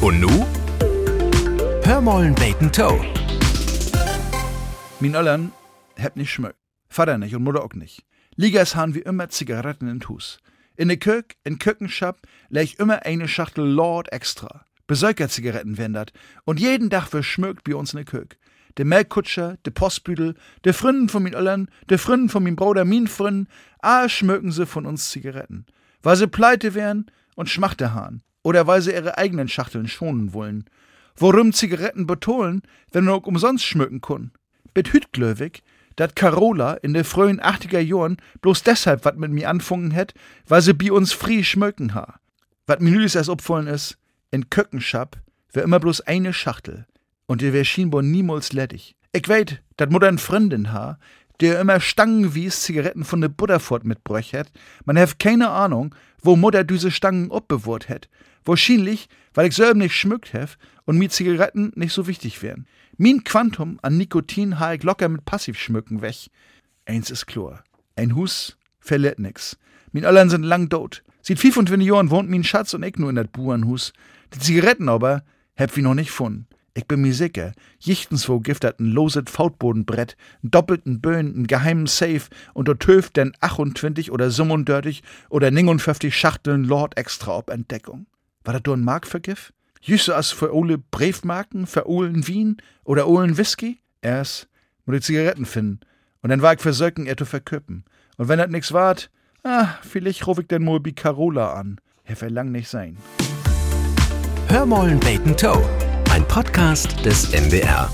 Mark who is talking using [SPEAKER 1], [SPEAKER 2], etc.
[SPEAKER 1] Und nu? Hörmollen Bacon Toe.
[SPEAKER 2] Min Öllern hebt nicht schmöck. Vater nicht und Mutter auch nicht. Ligas haben wie immer Zigaretten in Hus. In de Kök, in Kökenschap, leg ich immer eine Schachtel Lord extra. Besäuger-Zigaretten wendert. Und jeden Tag verschmögt bei uns in de Kök. De Melkkutscher, de Postbüdel, de Fründen von min Öllern, de Fründen von min Bruder, min Fründen, all schmöken sie von uns Zigaretten. Weil sie pleite wären und Schmachte haben. Oder weil sie ihre eigenen Schachteln schonen wollen. Worum Zigaretten betonen, wenn auch umsonst schmücken können. Bet hüt glöwig, dat Carola in de frühen 80er Jahren bloß deshalb wat mit mir anfangen hätt, weil sie bi uns frie schmöken ha. Wat mir nülis erst opfallen is, in Köckenschap wär immer bloß eine Schachtel. Und die wär schienbar niemals ledig. Ich weet, dat Mutter n Freundin ha, der immer Stangen wies Zigaretten von de Butterfort mitbräuch hätt. Man hef keine Ahnung, wo Mutter diese Stangen obbewahrt hätt. Wahrscheinlich, weil ich selber nicht schmückt hef und mir Zigaretten nicht so wichtig wären. Min Quantum an Nikotin ha ich locker mit Passivschmücken weg. Eins ist klar. Ein Hus verliert nix. Min Öllern sind lang tot. Sieht 25 Jahren wohnt min Schatz und ich nur in dat Burenhus. Die Zigaretten aber heb wie noch nicht gefunden. Ich bin mir sicher, jichtens wo gift ein loset Fautbodenbrett, doppelten Böen, n geheimen Safe und dort töft denn 28 oder 37 oder 59 Schachteln Lord extra ob Entdeckung. War dat do ein Markvergif? Jüsse as für ole Briefmarken, für Ohlen Wien oder Ohlen Whisky? Erst muss die Zigaretten finden. Und dann war ich versöcken, er zu verköppen. Und wenn dat nix wart, ah, vielleicht ruf ich denn mal bi Carola an. Er verlang nicht sein.
[SPEAKER 1] Hörmollen Bacon Toe. Ein Podcast des NDR.